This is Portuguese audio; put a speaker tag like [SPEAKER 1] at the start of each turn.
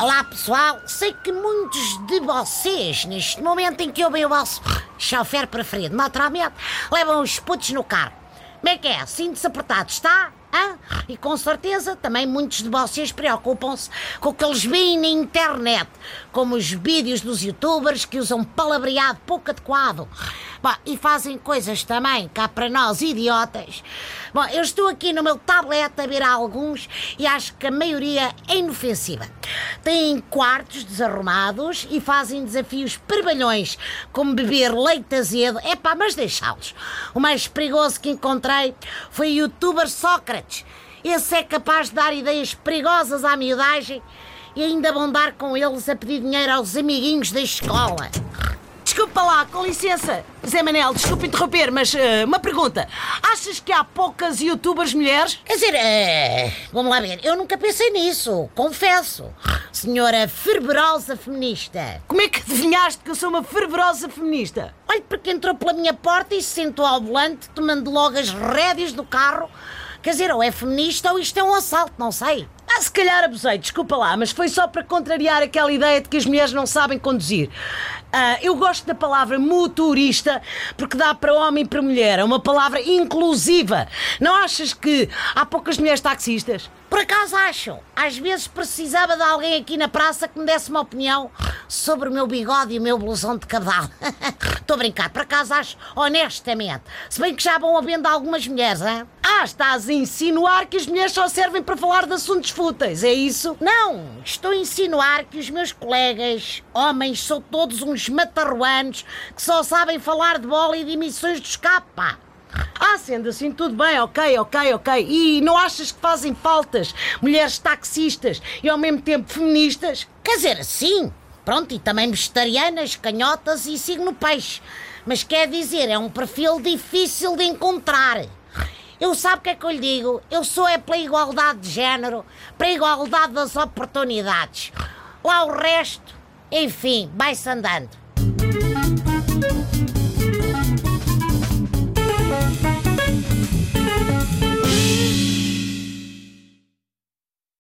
[SPEAKER 1] Olá pessoal, sei que muitos de vocês, neste momento em que ouvem o vosso chofer preferido, naturalmente, levam os putos no carro. Como é que é? Sinto-se apertado, está? Hã? E com certeza também muitos de vocês preocupam-se com o que eles veem na internet, como os vídeos dos youtubers que usam palavreado pouco adequado. Bom, e fazem coisas também cá para nós idiotas. Bom, eu estou aqui no meu tablet a ver alguns e acho que a maioria é inofensiva. Têm quartos desarrumados e fazem desafios perbalhões, como beber leite azedo. É pá, mas deixá-los. O mais perigoso que encontrei foi o youtuber Sócrates. Esse é capaz de dar ideias perigosas à miudagem e ainda vão dar com eles a pedir dinheiro aos amiguinhos da escola.
[SPEAKER 2] Desculpa lá, com licença. Zé Manel, desculpa interromper, mas uh, uma pergunta. Achas que há poucas youtubers mulheres?
[SPEAKER 1] Quer dizer, é, vamos lá ver, eu nunca pensei nisso, confesso. Senhora fervorosa feminista.
[SPEAKER 2] Como é que adivinhaste que eu sou uma fervorosa feminista?
[SPEAKER 1] Olha, porque entrou pela minha porta e se sentou ao volante, tomando logo as rédeas do carro. Quer dizer, ou é feminista ou isto é um assalto, não sei.
[SPEAKER 2] Ah, se calhar abusei, desculpa lá, mas foi só para contrariar aquela ideia de que as mulheres não sabem conduzir. Uh, eu gosto da palavra motorista porque dá para homem e para mulher. É uma palavra inclusiva. Não achas que há poucas mulheres taxistas?
[SPEAKER 1] Por acaso acho. Às vezes precisava de alguém aqui na praça que me desse uma opinião sobre o meu bigode e o meu blusão de cabedal. Estou a brincar. Por acaso acho, honestamente. Se bem que já vão havendo algumas mulheres, hein?
[SPEAKER 2] Ah, estás a insinuar que as mulheres só servem para falar de assuntos fúteis, é isso?
[SPEAKER 1] Não, estou a insinuar que os meus colegas, homens, são todos uns matarruanos que só sabem falar de bola e de emissões de escape, pá.
[SPEAKER 2] Ah, sendo assim, tudo bem, ok, ok, ok. E não achas que fazem faltas mulheres taxistas e ao mesmo tempo feministas?
[SPEAKER 1] Quer dizer, sim. Pronto, e também vegetarianas, canhotas e signo peixe. Mas quer dizer, é um perfil difícil de encontrar. Eu sabe o que é que eu lhe digo? Eu sou é pela igualdade de género, pela igualdade das oportunidades. Lá o resto, enfim, vai-se andando.